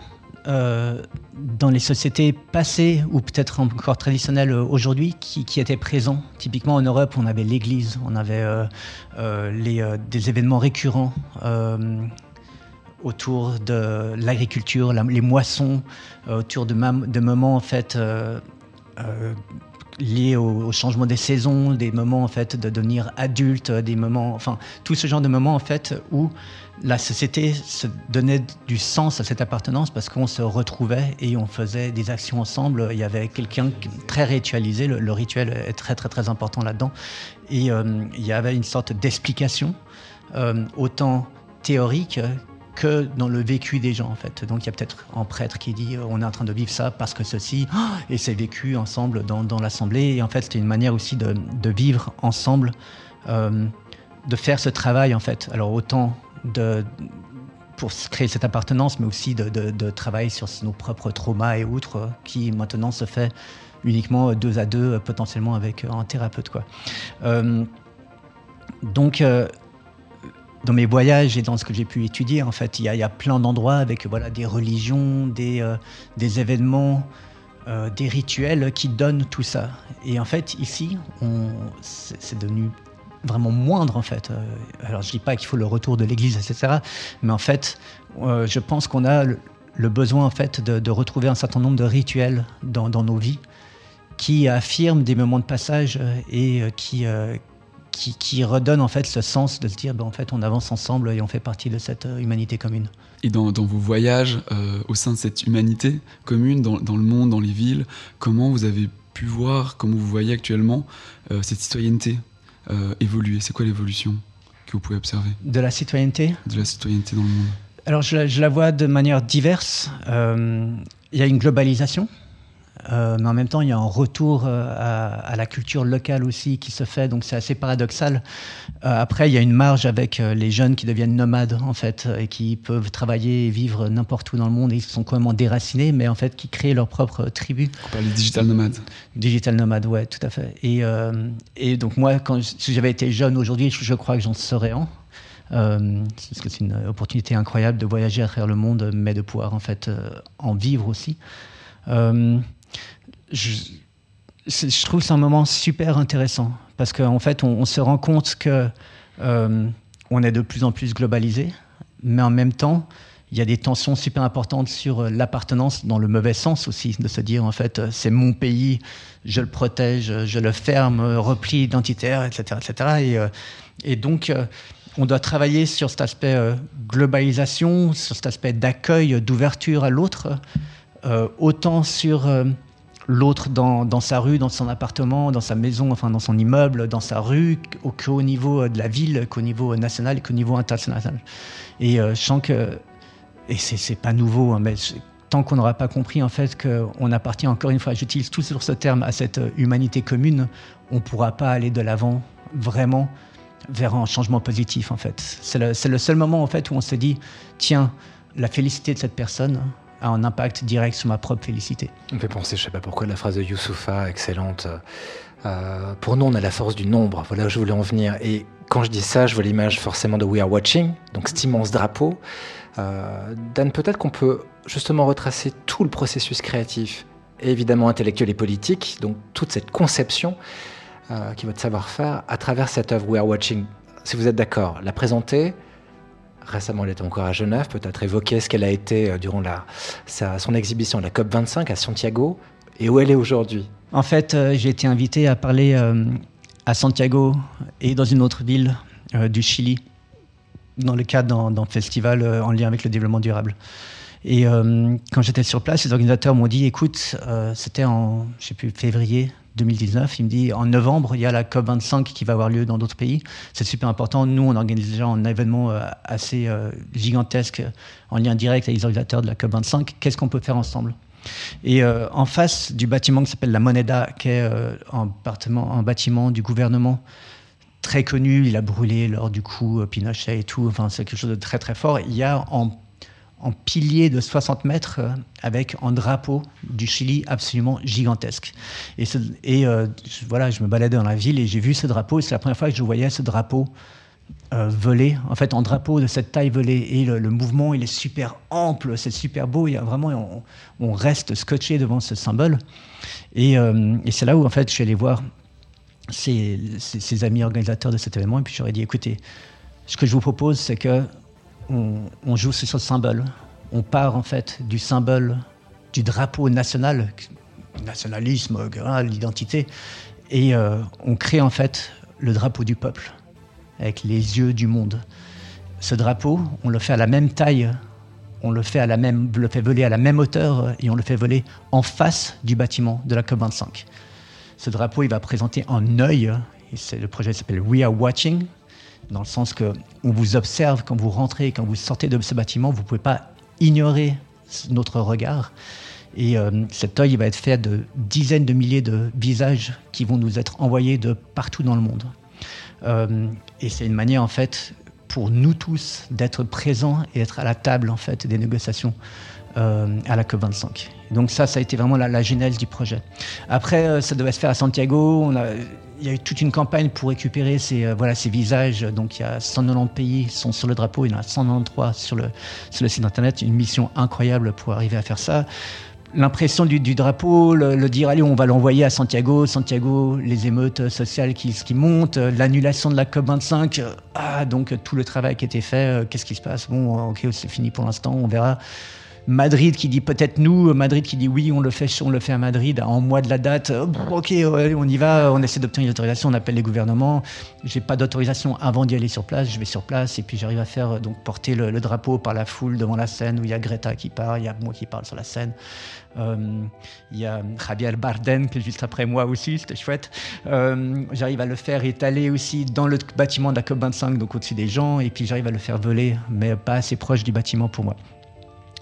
[SPEAKER 2] euh, dans les sociétés passées ou peut-être encore traditionnelles aujourd'hui qui, étaient présents. Typiquement en Europe, on avait l'Église, on avait euh, euh, euh, des événements récurrents euh, autour de l'agriculture, les moissons, euh, autour de, de, moments en fait liés au, au, changement des saisons, des moments en fait de devenir adulte, des moments, enfin tout ce genre de moments en fait où la société se donnait du sens à cette appartenance parce qu'on se retrouvait et on faisait des actions ensemble. Il y avait quelqu'un très ritualisé, le, rituel est très très très important là-dedans. Et euh, il y avait une sorte d'explication, euh, autant théorique que dans le vécu des gens en fait. Donc il y a peut-être un prêtre qui dit on est en train de vivre ça parce que ceci, et c'est vécu ensemble dans, l'assemblée. Et en fait c'était une manière aussi de, vivre ensemble, euh, de faire ce travail en fait. Alors autant de, pour créer cette appartenance, mais aussi de, de, travailler sur nos propres traumas et autres, qui maintenant se fait uniquement deux à deux, potentiellement avec un thérapeute. Quoi. Euh, donc, euh, dans mes voyages et dans ce que j'ai pu étudier, en fait, il y y a plein d'endroits avec voilà, des religions, des, euh, des événements, des rituels qui donnent tout ça. Et en fait, ici, c'est devenu vraiment moindre en fait. Euh, alors je dis pas qu'il faut le retour de l'Église, etc. Mais en fait, euh, je pense qu'on a le, besoin en fait de, retrouver un certain nombre de rituels dans, nos vies qui affirment des moments de passage et euh, qui, euh, qui, qui redonnent en fait ce sens de se dire ben, en fait on avance ensemble et on fait partie de cette humanité commune.
[SPEAKER 1] Et dans, vos voyages au sein de cette humanité commune, dans, le monde, dans les villes, comment vous avez pu voir, comment vous voyez actuellement cette citoyenneté? Évoluer C'est quoi l'évolution que vous pouvez observer
[SPEAKER 2] De la citoyenneté
[SPEAKER 1] De la citoyenneté dans le monde.
[SPEAKER 2] Alors je, je la vois de manière diverse. Euh, il y a une globalisation. Euh, mais en même temps, il y a un retour euh, à, à, la culture locale aussi qui se fait, donc c'est assez paradoxal. Euh, après, il y a une marge avec les jeunes qui deviennent nomades, en fait, et qui peuvent travailler et vivre n'importe où dans le monde, et ils sont complètement déracinés, mais en fait, qui créent leur propre tribu.
[SPEAKER 1] On parle des digital nomades.
[SPEAKER 2] Digital nomades, ouais, tout à fait. Et, et donc moi, quand si j'avais été jeune aujourd'hui, je, je, crois que j'en serais un. Euh, parce que c'est une opportunité incroyable de voyager à travers le monde, mais de pouvoir en fait en vivre aussi. Euh, je, je, trouve c'est un moment super intéressant parce qu'en en fait, on, se rend compte que euh, on est de plus en plus globalisé, mais en même temps, il y a des tensions super importantes sur l'appartenance dans le mauvais sens aussi, de se dire en fait c'est mon pays, je le protège, je le ferme, repli identitaire, etc., etc. Et, euh, donc euh, on doit travailler sur cet aspect euh, globalisation, sur cet aspect d'accueil, d'ouverture à l'autre, euh, autant sur euh, l'autre dans, sa rue, dans son appartement, dans sa maison, enfin dans son immeuble, dans sa rue, qu'au, au niveau de la ville, qu'au niveau national et qu'au niveau international. Et euh, je sens que, et c'est, c'est pas nouveau, hein, mais tant qu'on n'aura pas compris en fait qu'on appartient encore une fois, j'utilise toujours ce terme, à cette humanité commune, on ne pourra pas aller de l'avant vraiment vers un changement positif en fait. C'est le, le, seul moment en fait où on se dit, tiens, la félicité de cette personne a un impact direct sur ma propre félicité.
[SPEAKER 4] On fait penser, je sais pas pourquoi, la phrase de Youssoufa, excellente. Euh, pour nous, on a la force du nombre. Voilà où je voulais en venir. Et quand je dis ça, je vois l'image forcément de We Are Watching, donc cet immense drapeau. Euh, Dan, peut-être qu'on peut justement retracer tout le processus créatif, évidemment intellectuel et politique, donc toute cette conception euh, qui est votre savoir-faire, à travers cette œuvre We Are Watching. Si vous êtes d'accord, la présenter. Récemment, elle était encore à Genève, peut-être évoquer ce qu'elle a été euh, durant la, son exhibition, la COP25 à Santiago, et où elle est aujourd'hui.
[SPEAKER 2] En fait, euh, j'ai été invité à parler euh, à Santiago et dans une autre ville du Chili, dans le cadre d'un festival en lien avec le développement durable. Et quand j'étais sur place, les organisateurs m'ont dit, écoute, c'était en, je sais plus, février 2019, il me dit, en novembre, il y a la COP25 qui va avoir lieu dans d'autres pays. C'est super important. Nous, on organise déjà un événement euh, assez euh, gigantesque en lien direct avec les organisateurs de la COP25. Qu'est-ce qu'on peut faire ensemble? Et euh, en face du bâtiment qui s'appelle la Moneda, qui est un, bâtiment, un bâtiment du gouvernement très connu, il a brûlé lors du coup Pinochet et tout, enfin c'est quelque chose de très très fort. Il y a en, en pilier de 60 mètres euh, avec un drapeau du Chili absolument gigantesque. Et, euh, voilà, je me baladais dans la ville et j'ai vu ce drapeau, c'est la première fois que je voyais ce drapeau euh, volé, en fait, en drapeau de cette taille volée. Et le, mouvement, il est super ample, c'est super beau. Il y a vraiment, on, reste scotché devant ce symbole. Et, euh, et c'est là où, en fait, je suis allé voir ces, ces- ces amis organisateurs de cet événement. Et puis, j'aurais dit, écoutez, ce que je vous propose, c'est que on, joue sur ce symbole. On part, en fait, du symbole du drapeau national, nationalisme, hein, l'identité, et euh, on crée, en fait, le drapeau du peuple avec les yeux du monde. Ce drapeau, on le fait à la même taille, on le fait, à la même, le fait voler à la même hauteur euh, et on le fait voler en face du bâtiment de la COP25. Ce drapeau, il va présenter un œil. le projet s'appelle We Are Watching, dans le sens que on vous observe quand vous rentrez, quand vous sortez de ce bâtiment, vous ne pouvez pas ignorer notre regard. Et euh, cet œil il va être fait de dizaines de milliers de visages qui vont nous être envoyés de partout dans le monde. Euh, et c'est une manière, en fait, pour nous tous d'être présents et d'être à la table, en fait, des négociations euh, à la COP25. Donc ça, ça a été vraiment la, genèse du projet. Après, ça devait se faire à Santiago. Il y a eu toute une campagne pour récupérer ces, euh, voilà, ces visages. Donc il y a 190 pays qui sont sur le drapeau. Il y en a 193 sur le, sur le site internet. Une mission incroyable pour arriver à faire ça l'impression du, du drapeau, le, le dire allez on va l'envoyer à Santiago, Santiago, les émeutes sociales qui, qui montent, euh, l'annulation de la COP25, euh, ah donc tout le travail qui été fait, qu'est-ce qui se passe? Bon ok c'est fini pour l'instant, on verra. Madrid qui dit peut-être nous, Madrid qui dit oui, on le fait, on le fait à Madrid en mois de la date. Oh, ok, on y va, on essaie d'obtenir l'autorisation, on appelle les gouvernements. J'ai pas d'autorisation avant d'y aller sur place, je vais sur place et puis j'arrive à faire euh, donc porter le, drapeau par la foule devant la scène où il y a Greta qui parle, il y a moi qui parle sur la scène. Euh, Il y a Javier Bardem qui est juste après moi aussi, c'était chouette. Euh, j'arrive à le faire étaler aussi dans le bâtiment de la COP25, donc au-dessus des gens, et puis j'arrive à le faire voler, mais pas assez proche du bâtiment pour moi.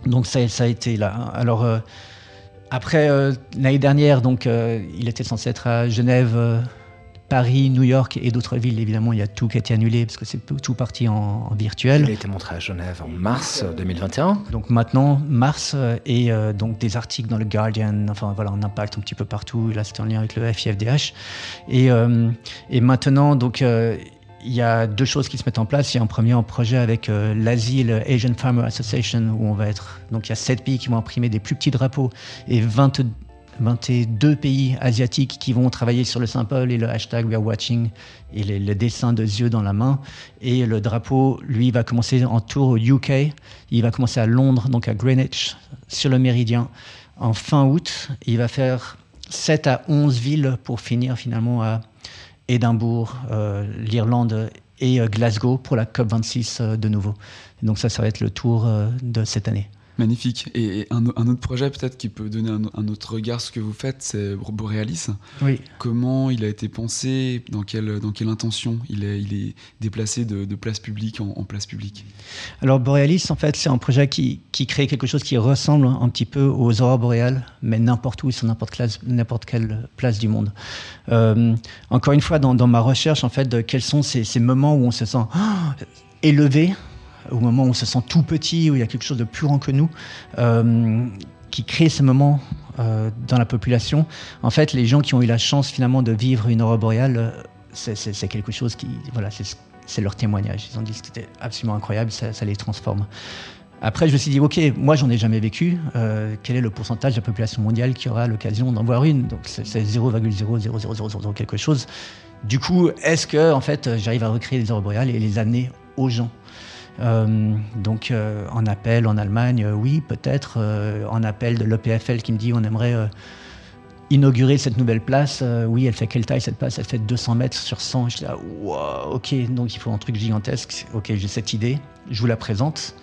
[SPEAKER 2] Donc ça, ça a été là. Alors euh, après euh, l'année dernière, donc euh, il était censé être à Genève, Paris, New York et d'autres villes. Évidemment, il y a tout qui a été annulé parce que c'est tout- parti en, en virtuel.
[SPEAKER 4] Il a été montré à Genève en mars 2021.
[SPEAKER 2] Donc maintenant, mars, et donc des articles dans le Guardian, enfin voilà, un impact un petit peu partout. Là, c'était en lien avec le FIFDH. Et, et maintenant, donc, il y a deux choses qui se mettent en place. Il y a un premier un projet avec euh, l'ASI, le Asian Farmer Association, où on va être. Donc il y a sept pays qui vont imprimer des plus petits drapeaux et 20 22 pays asiatiques qui vont travailler sur le symbole et le hashtag We Are Watching et le dessin de yeux dans la main. Et le drapeau, lui, va commencer en tour au UK. Il va commencer à Londres, donc à Greenwich, sur le méridien, en fin août. Il va faire 7 à 11 villes pour finir finalement à Édimbourg, euh, l'Irlande et euh, Glasgow pour la COP26 euh, de nouveau. Donc ça, ça va être le tour de cette année.
[SPEAKER 1] Magnifique. Et un, un autre projet peut-être qui peut donner un, un, autre regard sur ce que vous faites, c'est Borealis.
[SPEAKER 2] Oui.
[SPEAKER 1] Comment il a été pensé? Dans quelle, dans quelle intention il est, il est déplacé de, de place publique en, en, place publique?
[SPEAKER 2] Alors Borealis, en fait, c'est un projet qui, qui, crée quelque chose qui ressemble un petit peu aux aurores boréales, mais n'importe où, sur n'importe, quelle place du monde. Euh, encore une fois, dans, dans, ma recherche, en fait, de quels sont ces, ces moments où on se sent oh, élevé au moment où on se sent tout petit, où il y a quelque chose de plus grand que nous, euh, qui crée ce moment euh, dans la population. En fait, les gens qui ont eu la chance finalement de vivre une aurore boréale, c'est quelque chose qui, voilà, c'est leur témoignage. Ils ont dit que c'était absolument incroyable, ça, les transforme. Après, je me suis dit, ok, moi, j'en ai jamais vécu. Euh, quel est le pourcentage de la population mondiale qui aura l'occasion d'en voir une? Donc, c'est 0,00000 quelque chose. Du coup, est-ce que, en fait, j'arrive à recréer les aurores boréales et les amener aux gens? Euh, donc euh, en appel en Allemagne, euh, oui, peut-être. En appel de l'EPFL qui me dit on aimerait inaugurer cette nouvelle place. oui, elle fait quelle taille cette place? Elle fait 200 mètres sur 100. Je dis ah, wow, ok, donc il faut un truc gigantesque. Ok, j'ai cette idée, je vous la présente.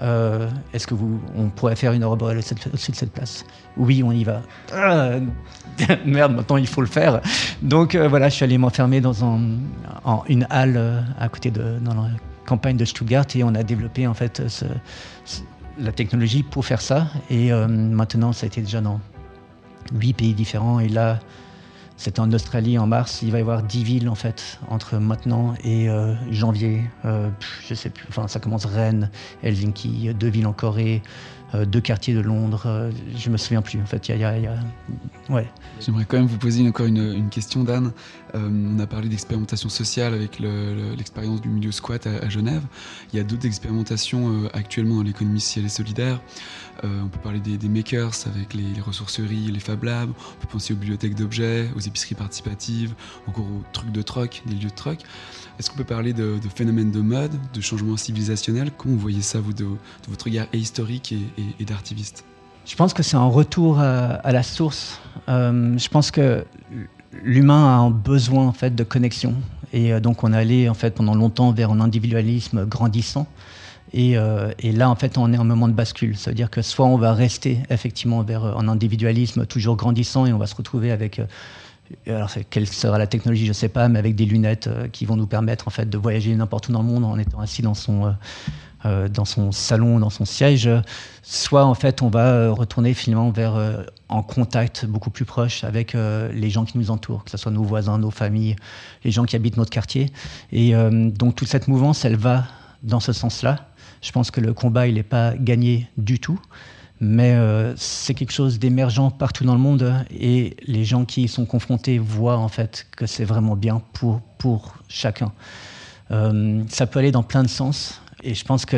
[SPEAKER 2] Est-ce que vous, on pourrait faire une Europe au-dessus de cette place? Oui, on y va. Ah, merde, maintenant il faut le faire. Donc voilà, je suis allé m'enfermer dans une halle à côté de campagne de Stuttgart et on a développé en fait la technologie pour faire ça. Et euh, maintenant, ça a été déjà dans huit pays différents. Et là, c'était en Australie en mars. Il va y avoir dix villes en fait entre maintenant et euh, janvier. Euh, je sais plus. Enfin, ça commence Rennes, Helsinki, deux villes en Corée, deux quartiers de Londres. Euh, je me souviens plus. En fait, il y, a, ouais.
[SPEAKER 1] J'aimerais quand même vous poser encore une, question, Dan. Euh, on a parlé d'expérimentation sociale avec l'expérience le, du milieu squat à, Genève. Il y a d'autres expérimentations euh, actuellement dans l'économie sociale et solidaire. Euh, on peut parler des, makers avec les, les, ressourceries, les Fab Labs. On peut penser aux bibliothèques d'objets, aux épiceries participatives, encore aux trucs de troc, des lieux de troc. Est-ce qu'on peut parler de, phénomènes de mode, de changement civilisationnel Comment vous voyez ça, vous, de, de votre regard historique et, et, d'artiviste?
[SPEAKER 2] Je pense que c'est un retour à, à la source. Euh, je pense que l'humain a un besoin en fait de connexion et euh, donc on allé en fait pendant longtemps vers un individualisme grandissant et, euh, et, là en fait on est en moment de bascule ça veut dire que soit on va rester effectivement vers un individualisme toujours grandissant et on va se retrouver avec euh, alors quelle sera la technologie je sais pas mais avec des lunettes euh, qui vont nous permettre en fait de voyager n'importe où dans le monde en étant assis dans son euh, euh, dans son salon, dans son siège, soit en fait on va euh, retourner finalement vers euh, en contact beaucoup plus proche avec euh, les gens qui nous entourent, que ce soit nos voisins, nos familles, les gens qui habitent notre quartier. Et euh, donc toute cette mouvance, elle va dans ce sens-là. Je pense que le combat, il n'est pas gagné du tout, mais euh, c'est quelque chose d'émergent partout dans le monde et les gens qui y sont confrontés voient en fait que c'est vraiment bien pour, pour chacun. Euh, ça peut aller dans plein de sens et je pense que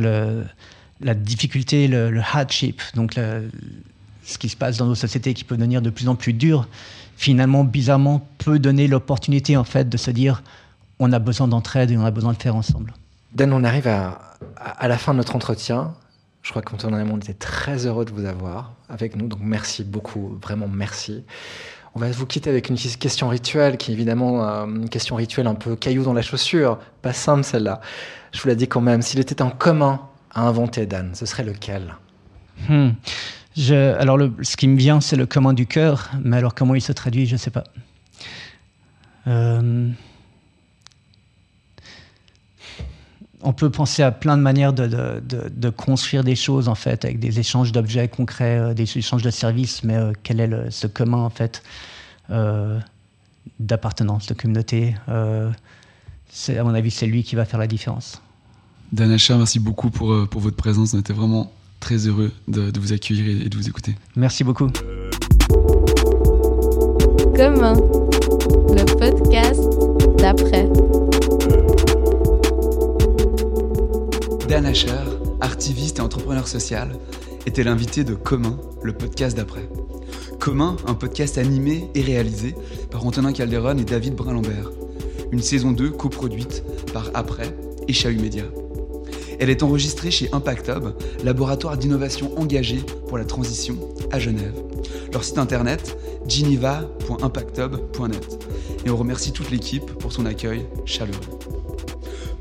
[SPEAKER 2] la difficulté, le, hardship, donc ce qui se passe dans nos sociétés qui peut devenir de plus en plus dur, finalement, bizarrement, peut donner l'opportunité en fait de se dire on a besoin d'entraide et on a besoin de faire ensemble.
[SPEAKER 4] Dan, on arrive à, la fin de notre entretien. Je crois qu'on on était très heureux de vous avoir avec nous, donc merci beaucoup, vraiment merci. On va vous quitter avec une question rituelle qui est évidemment euh, une question rituelle un peu caillou dans la chaussure, pas simple celle-là. Je vous la dis quand même, s'il était en commun à inventer, Dan, ce serait lequel?
[SPEAKER 2] Hmm. Alors, ce qui me vient, c'est le commun du cœur, mais alors comment il se traduit, je ne sais pas. Euh, on peut penser à plein de manières de, de, de, de, construire des choses en fait avec des échanges d'objets concrets, euh, des échanges de services, mais euh, quel est le, ce commun en fait euh, d'appartenance, de communauté euh, À mon avis, c'est lui qui va faire la différence.
[SPEAKER 1] Dan Achard, merci beaucoup pour, pour votre présence. On était vraiment très heureux de, de vous accueillir et de vous écouter.
[SPEAKER 2] Merci beaucoup.
[SPEAKER 3] Commun, le podcast d'après.
[SPEAKER 1] Dan Asher, artiviste et entrepreneur social, était l'invité de Commun, le podcast d'après. Commun, un podcast animé et réalisé par Antonin Calderon et David Brun-Lambert. Une saison 2 coproduite par Après et Chahut Média. Elle est enregistrée chez Impact Hub, laboratoire d'innovation engagé pour la transition à Genève. Leur site internet geneva.impacthub.net. Et on remercie toute l'équipe pour son accueil chaleureux.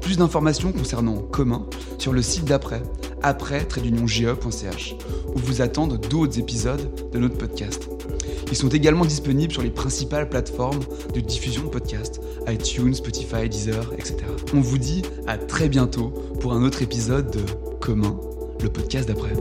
[SPEAKER 1] Plus d'informations concernant Commun sur le site d'après après-ge.ch où vous attendent d'autres épisodes de notre podcast. Ils sont également disponibles sur les principales plateformes de diffusion de podcasts, iTunes, Spotify, Deezer, etc. On vous dit à très bientôt pour un autre épisode de Commun, le podcast d'après.